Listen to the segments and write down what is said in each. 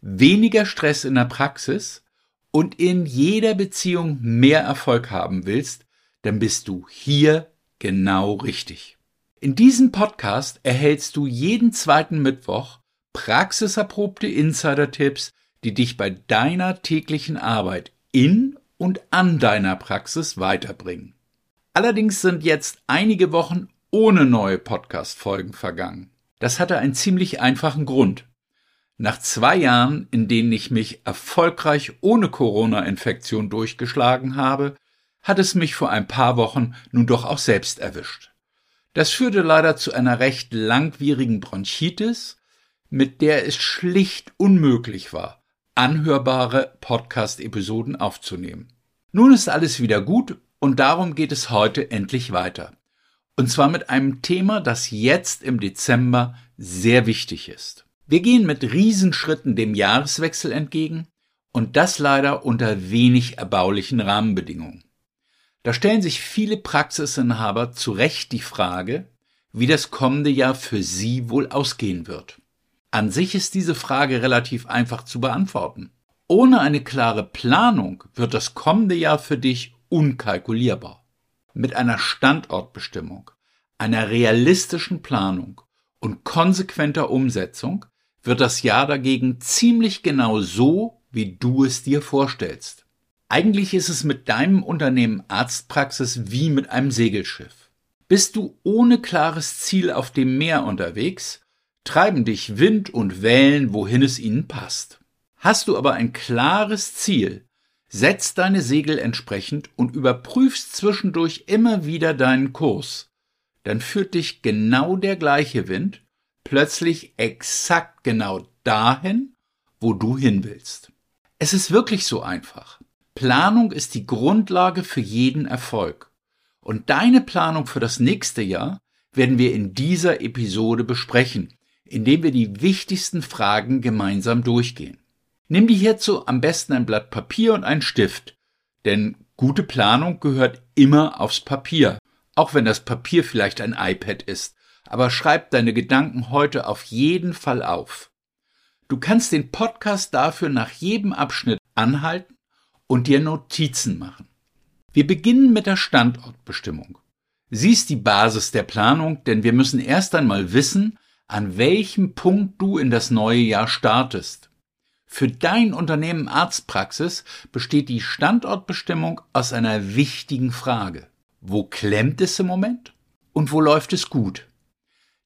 weniger Stress in der Praxis und in jeder Beziehung mehr Erfolg haben willst, dann bist du hier genau richtig. In diesem Podcast erhältst du jeden zweiten Mittwoch praxiserprobte Insider-Tipps, die dich bei deiner täglichen Arbeit in und an deiner Praxis weiterbringen. Allerdings sind jetzt einige Wochen ohne neue Podcast-Folgen vergangen. Das hatte einen ziemlich einfachen Grund. Nach zwei Jahren, in denen ich mich erfolgreich ohne Corona-Infektion durchgeschlagen habe, hat es mich vor ein paar Wochen nun doch auch selbst erwischt. Das führte leider zu einer recht langwierigen Bronchitis, mit der es schlicht unmöglich war, anhörbare Podcast-Episoden aufzunehmen. Nun ist alles wieder gut und darum geht es heute endlich weiter. Und zwar mit einem Thema, das jetzt im Dezember sehr wichtig ist. Wir gehen mit Riesenschritten dem Jahreswechsel entgegen und das leider unter wenig erbaulichen Rahmenbedingungen. Da stellen sich viele Praxisinhaber zu Recht die Frage, wie das kommende Jahr für sie wohl ausgehen wird. An sich ist diese Frage relativ einfach zu beantworten. Ohne eine klare Planung wird das kommende Jahr für dich unkalkulierbar. Mit einer Standortbestimmung, einer realistischen Planung und konsequenter Umsetzung wird das Jahr dagegen ziemlich genau so, wie du es dir vorstellst. Eigentlich ist es mit deinem Unternehmen Arztpraxis wie mit einem Segelschiff. Bist du ohne klares Ziel auf dem Meer unterwegs, treiben dich Wind und Wellen, wohin es ihnen passt. Hast du aber ein klares Ziel, setzt deine Segel entsprechend und überprüfst zwischendurch immer wieder deinen Kurs, dann führt dich genau der gleiche Wind plötzlich exakt genau dahin, wo du hin willst. Es ist wirklich so einfach. Planung ist die Grundlage für jeden Erfolg. Und deine Planung für das nächste Jahr werden wir in dieser Episode besprechen, indem wir die wichtigsten Fragen gemeinsam durchgehen. Nimm dir hierzu am besten ein Blatt Papier und einen Stift, denn gute Planung gehört immer aufs Papier, auch wenn das Papier vielleicht ein iPad ist aber schreib deine Gedanken heute auf jeden Fall auf. Du kannst den Podcast dafür nach jedem Abschnitt anhalten und dir Notizen machen. Wir beginnen mit der Standortbestimmung. Sie ist die Basis der Planung, denn wir müssen erst einmal wissen, an welchem Punkt du in das neue Jahr startest. Für dein Unternehmen Arztpraxis besteht die Standortbestimmung aus einer wichtigen Frage. Wo klemmt es im Moment? Und wo läuft es gut?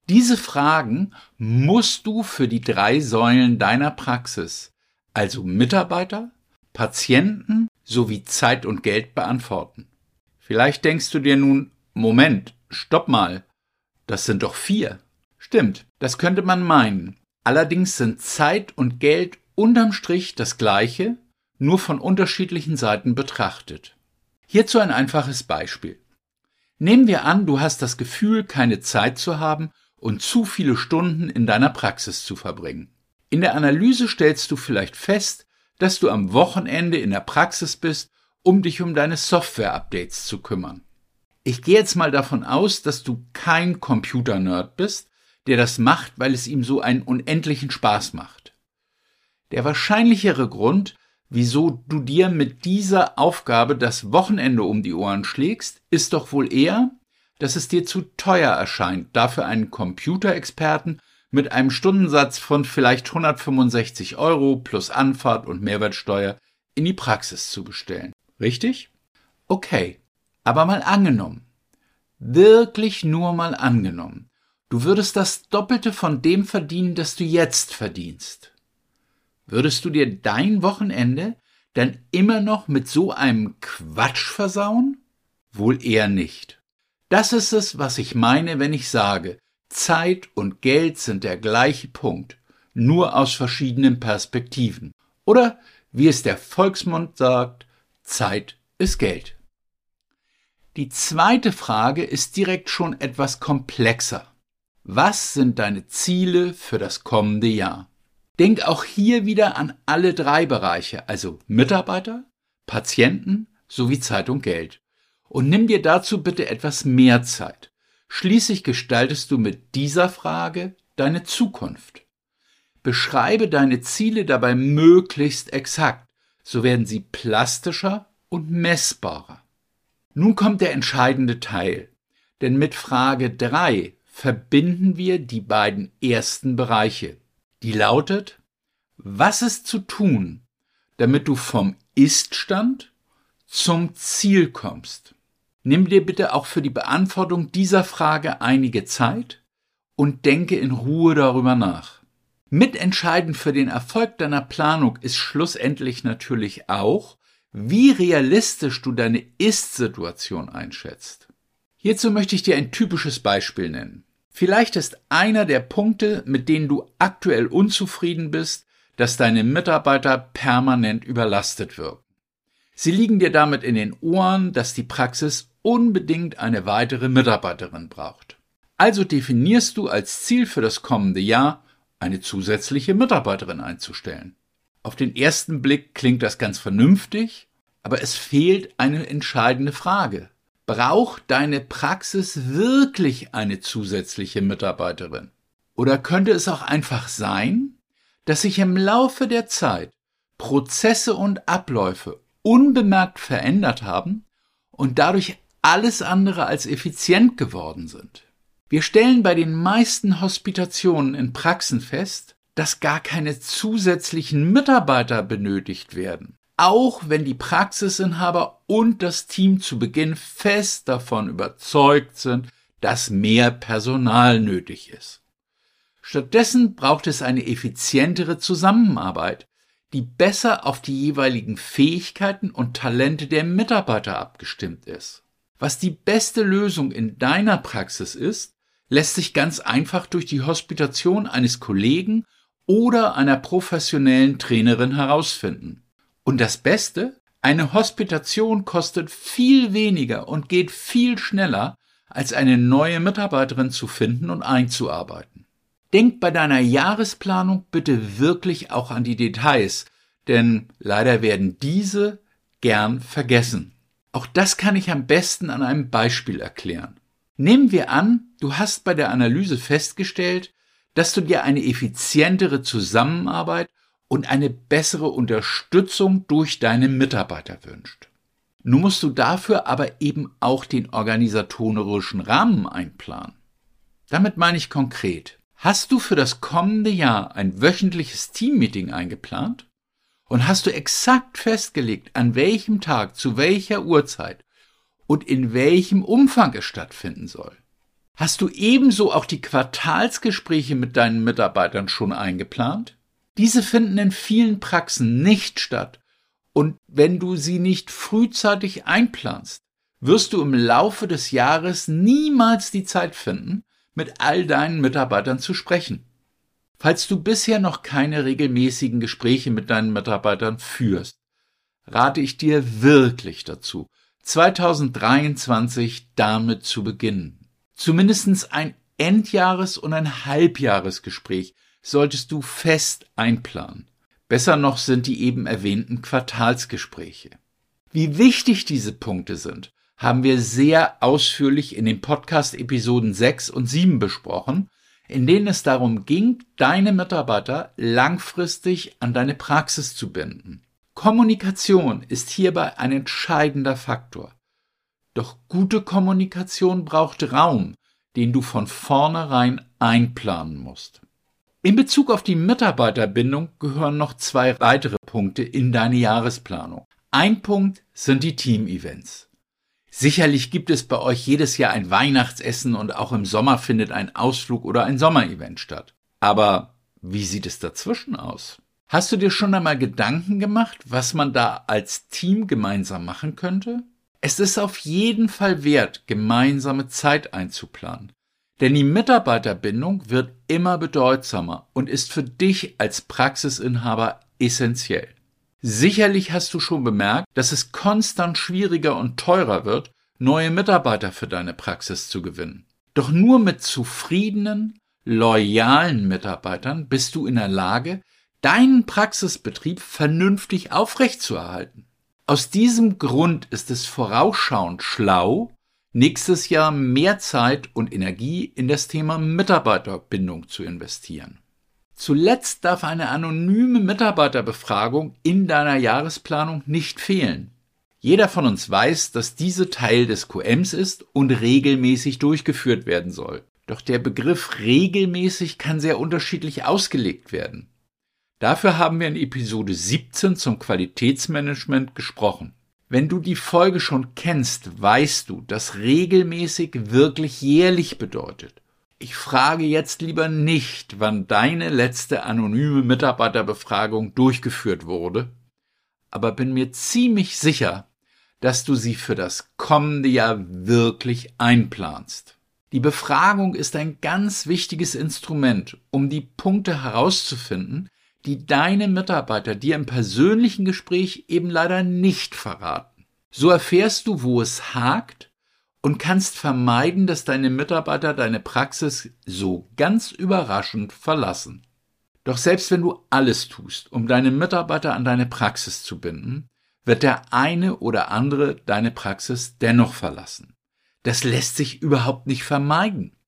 Diese Fragen musst du für die drei Säulen deiner Praxis, also Mitarbeiter, Patienten sowie Zeit und Geld beantworten. Vielleicht denkst du dir nun, Moment, stopp mal, das sind doch vier. Stimmt, das könnte man meinen. Allerdings sind Zeit und Geld unterm Strich das gleiche, nur von unterschiedlichen Seiten betrachtet. Hierzu ein einfaches Beispiel. Nehmen wir an, du hast das Gefühl, keine Zeit zu haben und zu viele Stunden in deiner Praxis zu verbringen. In der Analyse stellst du vielleicht fest, dass du am Wochenende in der Praxis bist, um dich um deine Software-Updates zu kümmern. Ich gehe jetzt mal davon aus, dass du kein Computer-Nerd bist, der das macht, weil es ihm so einen unendlichen Spaß macht. Der wahrscheinlichere Grund, wieso du dir mit dieser Aufgabe das Wochenende um die Ohren schlägst, ist doch wohl eher, dass es dir zu teuer erscheint, dafür einen Computerexperten mit einem Stundensatz von vielleicht 165 Euro plus Anfahrt und Mehrwertsteuer in die Praxis zu bestellen. Richtig? Okay. Aber mal angenommen. Wirklich nur mal angenommen. Du würdest das Doppelte von dem verdienen, das du jetzt verdienst. Würdest du dir dein Wochenende dann immer noch mit so einem Quatsch versauen? Wohl eher nicht. Das ist es, was ich meine, wenn ich sage, Zeit und Geld sind der gleiche Punkt, nur aus verschiedenen Perspektiven. Oder Wie es der Volksmund sagt, Zeit ist Geld. Die zweite Frage ist direkt schon etwas komplexer. Was sind deine Ziele für das kommende Jahr? Denk auch hier wieder an alle drei Bereiche, also Mitarbeiter, Patienten sowie Zeit und Geld. Und nimm dir dazu bitte etwas mehr Zeit. Schließlich gestaltest du mit dieser Frage deine Zukunft. Beschreibe deine Ziele dabei möglichst exakt, so werden sie plastischer und messbarer. Nun kommt der entscheidende Teil, denn mit Frage 3 verbinden wir die beiden ersten Bereiche. Die lautet, was ist zu tun, damit du vom Iststand zum Ziel kommst? Nimm dir bitte auch für die Beantwortung dieser Frage einige Zeit und denke in Ruhe darüber nach. Mitentscheidend für den Erfolg deiner Planung ist schlussendlich natürlich auch, wie realistisch du deine Ist-Situation einschätzt. Hierzu möchte ich dir ein typisches Beispiel nennen. Vielleicht ist einer der Punkte, mit denen du aktuell unzufrieden bist, dass deine Mitarbeiter permanent überlastet wirken. Sie liegen dir damit in den Ohren, dass die Praxis unbedingt eine weitere Mitarbeiterin braucht. Also definierst du als Ziel für das kommende Jahr, eine zusätzliche Mitarbeiterin einzustellen. Auf den ersten Blick klingt das ganz vernünftig, aber es fehlt eine entscheidende Frage. Braucht deine Praxis wirklich eine zusätzliche Mitarbeiterin? Oder könnte es auch einfach sein, dass sich im Laufe der Zeit Prozesse und Abläufe unbemerkt verändert haben und dadurch alles andere als effizient geworden sind? Wir stellen bei den meisten Hospitationen in Praxen fest, dass gar keine zusätzlichen Mitarbeiter benötigt werden. Auch wenn die Praxisinhaber und das Team zu Beginn fest davon überzeugt sind, dass mehr Personal nötig ist. Stattdessen braucht es eine effizientere Zusammenarbeit, die besser auf die jeweiligen Fähigkeiten und Talente der Mitarbeiter abgestimmt ist. Was die beste Lösung in deiner Praxis ist, lässt sich ganz einfach durch die Hospitation eines Kollegen oder einer professionellen Trainerin herausfinden. Und das Beste, eine Hospitation kostet viel weniger und geht viel schneller, als eine neue Mitarbeiterin zu finden und einzuarbeiten. Denk bei deiner Jahresplanung bitte wirklich auch an die Details, denn leider werden diese gern vergessen. Auch das kann ich am besten an einem Beispiel erklären. Nehmen wir an, du hast bei der Analyse festgestellt, dass du dir eine effizientere Zusammenarbeit und eine bessere Unterstützung durch deine Mitarbeiter wünscht. Nun musst du dafür aber eben auch den organisatorischen Rahmen einplanen. Damit meine ich konkret, hast du für das kommende Jahr ein wöchentliches Teammeeting eingeplant? Und hast du exakt festgelegt, an welchem Tag, zu welcher Uhrzeit und in welchem Umfang es stattfinden soll. Hast du ebenso auch die Quartalsgespräche mit deinen Mitarbeitern schon eingeplant? Diese finden in vielen Praxen nicht statt. Und wenn du sie nicht frühzeitig einplanst, wirst du im Laufe des Jahres niemals die Zeit finden, mit all deinen Mitarbeitern zu sprechen. Falls du bisher noch keine regelmäßigen Gespräche mit deinen Mitarbeitern führst, rate ich dir wirklich dazu, 2023 damit zu beginnen. Zumindestens ein Endjahres- und ein Halbjahresgespräch solltest du fest einplanen. Besser noch sind die eben erwähnten Quartalsgespräche. Wie wichtig diese Punkte sind, haben wir sehr ausführlich in den Podcast-Episoden 6 und 7 besprochen, in denen es darum ging, deine Mitarbeiter langfristig an deine Praxis zu binden. Kommunikation ist hierbei ein entscheidender Faktor. Doch gute Kommunikation braucht Raum, den du von vornherein einplanen musst. In Bezug auf die Mitarbeiterbindung gehören noch zwei weitere Punkte in deine Jahresplanung. Ein Punkt sind die Team-Events. Sicherlich gibt es bei euch jedes Jahr ein Weihnachtsessen und auch im Sommer findet ein Ausflug oder ein Sommerevent statt. Aber wie sieht es dazwischen aus? Hast du dir schon einmal Gedanken gemacht, was man da als Team gemeinsam machen könnte? Es ist auf jeden Fall wert, gemeinsame Zeit einzuplanen. Denn die Mitarbeiterbindung wird immer bedeutsamer und ist für dich als Praxisinhaber essentiell. Sicherlich hast du schon bemerkt, dass es konstant schwieriger und teurer wird, neue Mitarbeiter für deine Praxis zu gewinnen. Doch nur mit zufriedenen, loyalen Mitarbeitern bist du in der Lage, deinen Praxisbetrieb vernünftig aufrechtzuerhalten. Aus diesem Grund ist es vorausschauend schlau, nächstes Jahr mehr Zeit und Energie in das Thema Mitarbeiterbindung zu investieren. Zuletzt darf eine anonyme Mitarbeiterbefragung in deiner Jahresplanung nicht fehlen. Jeder von uns weiß, dass diese Teil des QMs ist und regelmäßig durchgeführt werden soll. Doch der Begriff regelmäßig kann sehr unterschiedlich ausgelegt werden. Dafür haben wir in Episode 17 zum Qualitätsmanagement gesprochen. Wenn du die Folge schon kennst, weißt du, dass regelmäßig wirklich jährlich bedeutet. Ich frage jetzt lieber nicht, wann deine letzte anonyme Mitarbeiterbefragung durchgeführt wurde, aber bin mir ziemlich sicher, dass du sie für das kommende Jahr wirklich einplanst. Die Befragung ist ein ganz wichtiges Instrument, um die Punkte herauszufinden, die deine Mitarbeiter dir im persönlichen Gespräch eben leider nicht verraten. So erfährst du, wo es hakt und kannst vermeiden, dass deine Mitarbeiter deine Praxis so ganz überraschend verlassen. Doch selbst wenn du alles tust, um deine Mitarbeiter an deine Praxis zu binden, wird der eine oder andere deine Praxis dennoch verlassen. Das lässt sich überhaupt nicht vermeiden.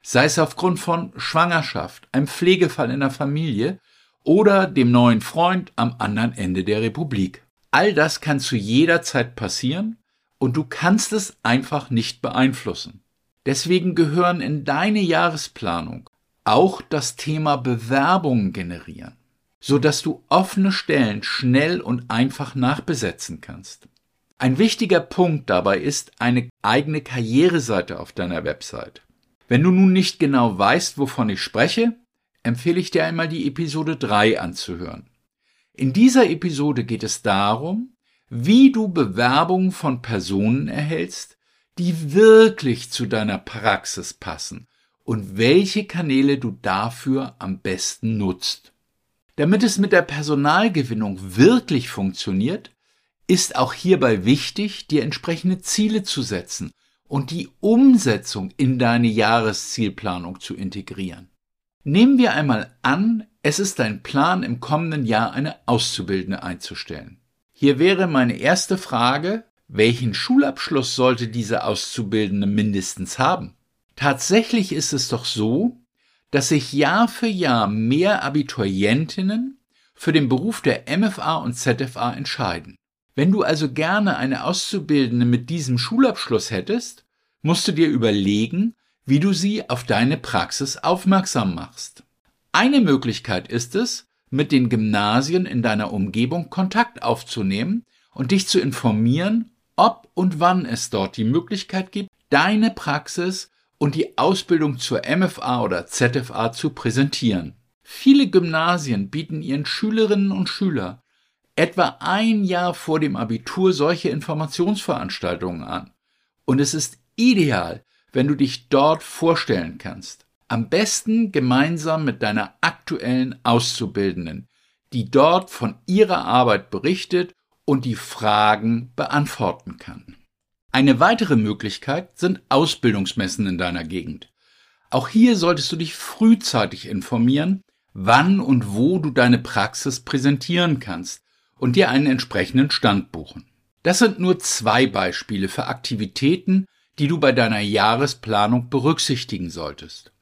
Sei es aufgrund von Schwangerschaft, einem Pflegefall in der Familie oder dem neuen Freund am anderen Ende der Republik. All das kann zu jeder Zeit passieren und du kannst es einfach nicht beeinflussen. Deswegen gehören in deine Jahresplanung auch das Thema Bewerbungen generieren, so dass du offene Stellen schnell und einfach nachbesetzen kannst. Ein wichtiger Punkt dabei ist eine eigene Karriereseite auf deiner Website. Wenn du nun nicht genau weißt, wovon ich spreche, empfehle ich dir einmal die Episode 3 anzuhören. In dieser Episode geht es darum, wie du Bewerbungen von Personen erhältst, die wirklich zu deiner Praxis passen und welche Kanäle du dafür am besten nutzt. Damit es mit der Personalgewinnung wirklich funktioniert, ist auch hierbei wichtig, dir entsprechende Ziele zu setzen und die Umsetzung in deine Jahreszielplanung zu integrieren. Nehmen wir einmal an, es ist dein Plan, im kommenden Jahr eine Auszubildende einzustellen. Hier wäre meine erste Frage, welchen Schulabschluss sollte diese Auszubildende mindestens haben? Tatsächlich ist es doch so, dass sich Jahr für Jahr mehr Abiturientinnen für den Beruf der MFA und ZFA entscheiden. Wenn du also gerne eine Auszubildende mit diesem Schulabschluss hättest, musst du dir überlegen, wie du sie auf deine Praxis aufmerksam machst. Eine Möglichkeit ist es, mit den Gymnasien in deiner Umgebung Kontakt aufzunehmen und dich zu informieren, ob und wann es dort die Möglichkeit gibt, deine Praxis und die Ausbildung zur MFA oder ZFA zu präsentieren. Viele Gymnasien bieten ihren Schülerinnen und Schülern etwa ein Jahr vor dem Abitur solche Informationsveranstaltungen an. Und es ist ideal, wenn du dich dort vorstellen kannst. Am besten gemeinsam mit deiner aktuellen Auszubildenden, die dort von ihrer Arbeit berichtet und die Fragen beantworten kann. Eine weitere Möglichkeit sind Ausbildungsmessen in deiner Gegend. Auch hier solltest du dich frühzeitig informieren, wann und wo du deine Praxis präsentieren kannst und dir einen entsprechenden Stand buchen. Das sind nur zwei Beispiele für Aktivitäten, die du bei deiner Jahresplanung berücksichtigen solltest.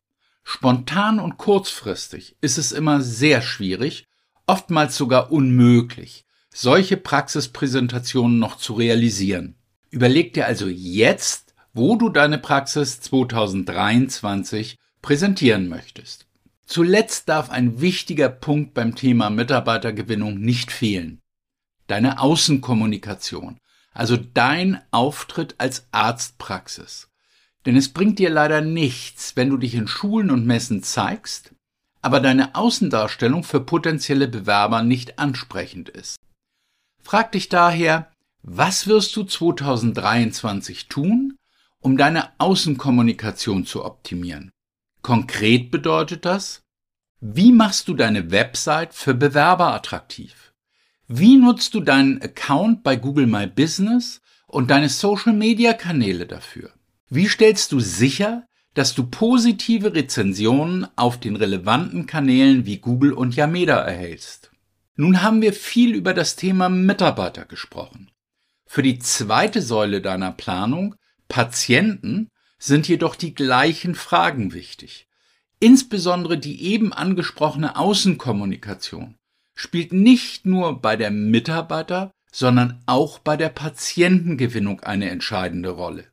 Spontan und kurzfristig ist es immer sehr schwierig, oftmals sogar unmöglich, solche Praxispräsentationen noch zu realisieren. Überleg dir also jetzt, wo du deine Praxis 2023 präsentieren möchtest. Zuletzt darf ein wichtiger Punkt beim Thema Mitarbeitergewinnung nicht fehlen. Deine Außenkommunikation also dein Auftritt als Arztpraxis. Denn es bringt dir leider nichts, wenn du dich in Schulen und Messen zeigst, aber deine Außendarstellung für potenzielle Bewerber nicht ansprechend ist. Frag dich daher, was wirst du 2023 tun, um deine Außenkommunikation zu optimieren? Konkret bedeutet das, wie machst du deine Website für Bewerber attraktiv? Wie nutzt du deinen Account bei Google My Business und deine Social-Media-Kanäle dafür? Wie stellst du sicher, dass du positive Rezensionen auf den relevanten Kanälen wie Google und Yameda erhältst? Nun haben wir viel über das Thema Mitarbeiter gesprochen. Für die zweite Säule deiner Planung, Patienten, sind jedoch die gleichen Fragen wichtig. Insbesondere die eben angesprochene Außenkommunikation spielt nicht nur bei der Mitarbeiter, sondern auch bei der Patientengewinnung eine entscheidende Rolle.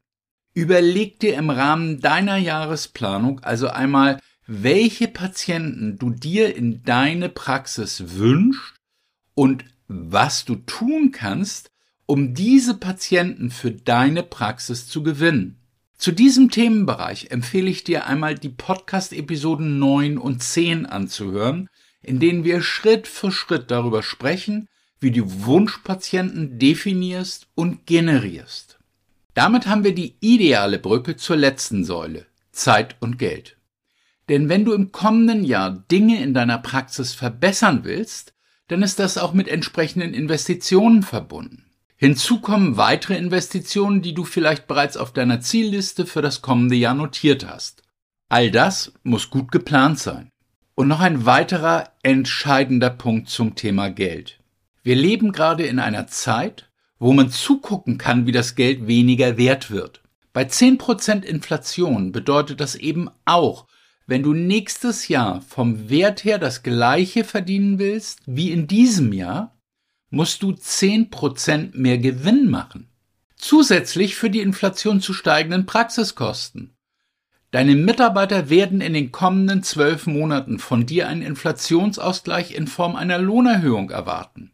Überleg dir im Rahmen deiner Jahresplanung also einmal, welche Patienten du dir in deine Praxis wünschst und was du tun kannst, um diese Patienten für deine Praxis zu gewinnen. Zu diesem Themenbereich empfehle ich dir einmal die Podcast-Episoden 9 und 10 anzuhören, in denen wir Schritt für Schritt darüber sprechen, wie du Wunschpatienten definierst und generierst. Damit haben wir die ideale Brücke zur letzten Säule, Zeit und Geld. Denn wenn du im kommenden Jahr Dinge in deiner Praxis verbessern willst, dann ist das auch mit entsprechenden Investitionen verbunden. Hinzu kommen weitere Investitionen, die du vielleicht bereits auf deiner Zielliste für das kommende Jahr notiert hast. All das muss gut geplant sein. Und noch ein weiterer entscheidender Punkt zum Thema Geld. Wir leben gerade in einer Zeit, wo man zugucken kann, wie das Geld weniger wert wird. Bei 10% Inflation bedeutet das eben auch, wenn du nächstes Jahr vom Wert her das gleiche verdienen willst wie in diesem Jahr, musst du 10% mehr Gewinn machen. Zusätzlich für die Inflation zu steigenden Praxiskosten. Deine Mitarbeiter werden in den kommenden zwölf Monaten von dir einen Inflationsausgleich in Form einer Lohnerhöhung erwarten.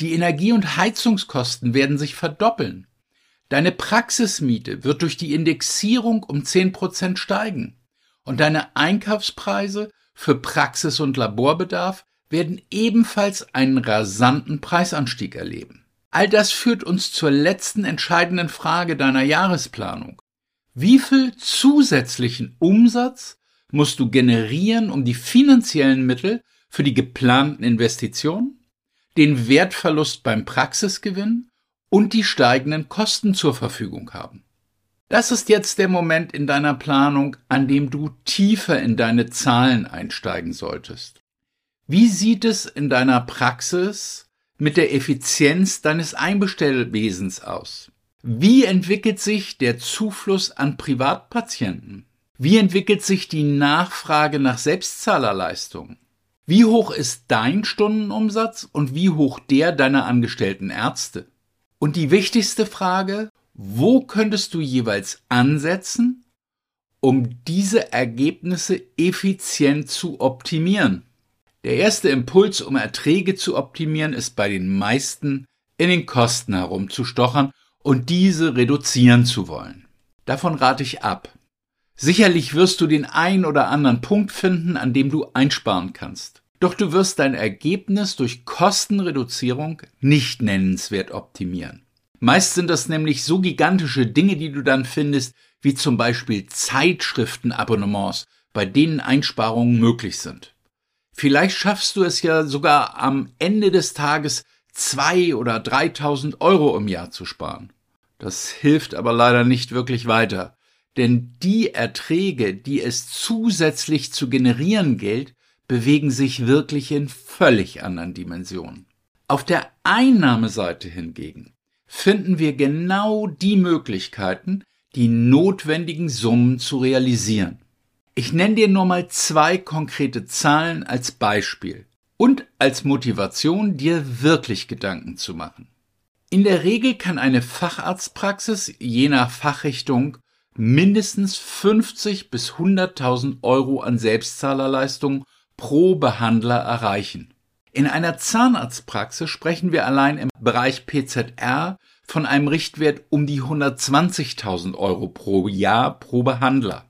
Die Energie- und Heizungskosten werden sich verdoppeln. Deine Praxismiete wird durch die Indexierung um zehn Prozent steigen. Und deine Einkaufspreise für Praxis- und Laborbedarf werden ebenfalls einen rasanten Preisanstieg erleben. All das führt uns zur letzten entscheidenden Frage deiner Jahresplanung. Wie viel zusätzlichen Umsatz musst du generieren, um die finanziellen Mittel für die geplanten Investitionen, den Wertverlust beim Praxisgewinn und die steigenden Kosten zur Verfügung haben? Das ist jetzt der Moment in deiner Planung, an dem du tiefer in deine Zahlen einsteigen solltest. Wie sieht es in deiner Praxis mit der Effizienz deines Einbestellwesens aus? Wie entwickelt sich der Zufluss an Privatpatienten? Wie entwickelt sich die Nachfrage nach Selbstzahlerleistungen? Wie hoch ist dein Stundenumsatz und wie hoch der deiner angestellten Ärzte? Und die wichtigste Frage, wo könntest du jeweils ansetzen, um diese Ergebnisse effizient zu optimieren? Der erste Impuls, um Erträge zu optimieren, ist bei den meisten in den Kosten herumzustochern und diese reduzieren zu wollen. Davon rate ich ab. Sicherlich wirst du den ein oder anderen Punkt finden, an dem du einsparen kannst. Doch du wirst dein Ergebnis durch Kostenreduzierung nicht nennenswert optimieren. Meist sind das nämlich so gigantische Dinge, die du dann findest, wie zum Beispiel Zeitschriftenabonnements, bei denen Einsparungen möglich sind. Vielleicht schaffst du es ja sogar am Ende des Tages zwei oder dreitausend Euro im Jahr zu sparen. Das hilft aber leider nicht wirklich weiter, denn die Erträge, die es zusätzlich zu generieren gilt, bewegen sich wirklich in völlig anderen Dimensionen. Auf der Einnahmeseite hingegen finden wir genau die Möglichkeiten, die notwendigen Summen zu realisieren. Ich nenne dir nur mal zwei konkrete Zahlen als Beispiel und als Motivation, dir wirklich Gedanken zu machen. In der Regel kann eine Facharztpraxis je nach Fachrichtung mindestens 50 bis 100.000 Euro an Selbstzahlerleistung pro Behandler erreichen. In einer Zahnarztpraxis sprechen wir allein im Bereich PZR von einem Richtwert um die 120.000 Euro pro Jahr pro Behandler.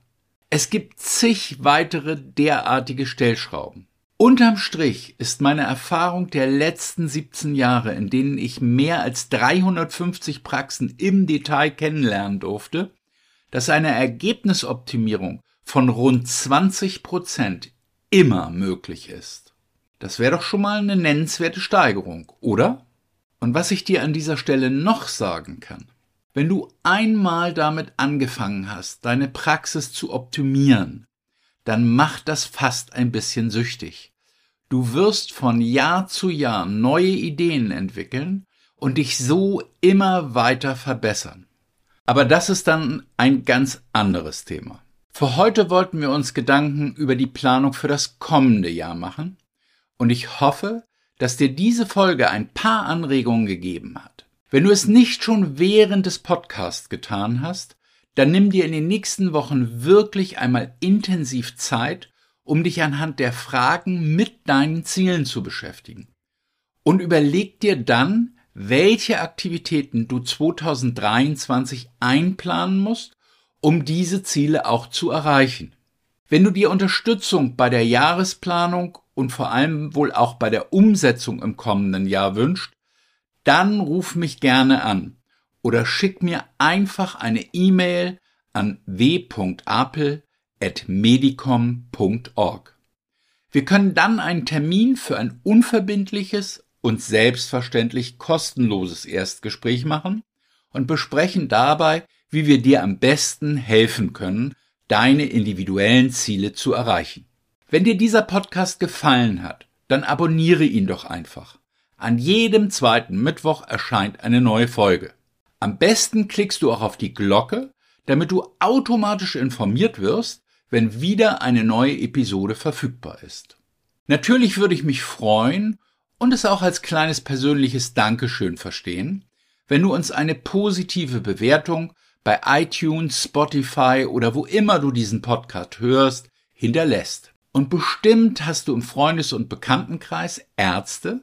Es gibt zig weitere derartige Stellschrauben. Unterm Strich ist meine Erfahrung der letzten 17 Jahre, in denen ich mehr als 350 Praxen im Detail kennenlernen durfte, dass eine Ergebnisoptimierung von rund 20 Prozent immer möglich ist. Das wäre doch schon mal eine nennenswerte Steigerung, oder? Und was ich dir an dieser Stelle noch sagen kann, wenn du einmal damit angefangen hast, deine Praxis zu optimieren, dann macht das fast ein bisschen süchtig. Du wirst von Jahr zu Jahr neue Ideen entwickeln und dich so immer weiter verbessern. Aber das ist dann ein ganz anderes Thema. Für heute wollten wir uns Gedanken über die Planung für das kommende Jahr machen und ich hoffe, dass dir diese Folge ein paar Anregungen gegeben hat. Wenn du es nicht schon während des Podcasts getan hast, dann nimm dir in den nächsten Wochen wirklich einmal intensiv Zeit, um dich anhand der Fragen mit deinen Zielen zu beschäftigen. Und überleg dir dann, welche Aktivitäten du 2023 einplanen musst, um diese Ziele auch zu erreichen. Wenn du dir Unterstützung bei der Jahresplanung und vor allem wohl auch bei der Umsetzung im kommenden Jahr wünscht, dann ruf mich gerne an oder schick mir einfach eine E-Mail an w.apel.medicom.org. Wir können dann einen Termin für ein unverbindliches und selbstverständlich kostenloses Erstgespräch machen und besprechen dabei, wie wir dir am besten helfen können, deine individuellen Ziele zu erreichen. Wenn dir dieser Podcast gefallen hat, dann abonniere ihn doch einfach. An jedem zweiten Mittwoch erscheint eine neue Folge. Am besten klickst du auch auf die Glocke, damit du automatisch informiert wirst, wenn wieder eine neue Episode verfügbar ist. Natürlich würde ich mich freuen und es auch als kleines persönliches Dankeschön verstehen, wenn du uns eine positive Bewertung bei iTunes, Spotify oder wo immer du diesen Podcast hörst, hinterlässt. Und bestimmt hast du im Freundes- und Bekanntenkreis Ärzte,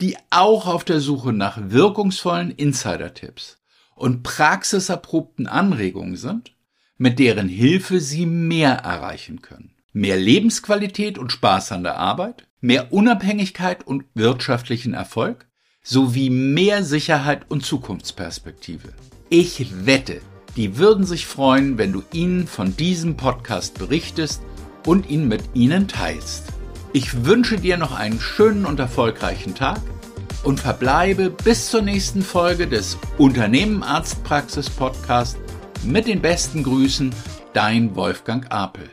die auch auf der Suche nach wirkungsvollen Insider-Tipps und praxiserprobten Anregungen sind, mit deren Hilfe sie mehr erreichen können. Mehr Lebensqualität und Spaß an der Arbeit, mehr Unabhängigkeit und wirtschaftlichen Erfolg sowie mehr Sicherheit und Zukunftsperspektive. Ich wette, die würden sich freuen, wenn du ihnen von diesem Podcast berichtest und ihn mit ihnen teilst. Ich wünsche dir noch einen schönen und erfolgreichen Tag und verbleibe bis zur nächsten Folge des Unternehmen Arztpraxis Podcast mit den besten Grüßen, dein Wolfgang Apel.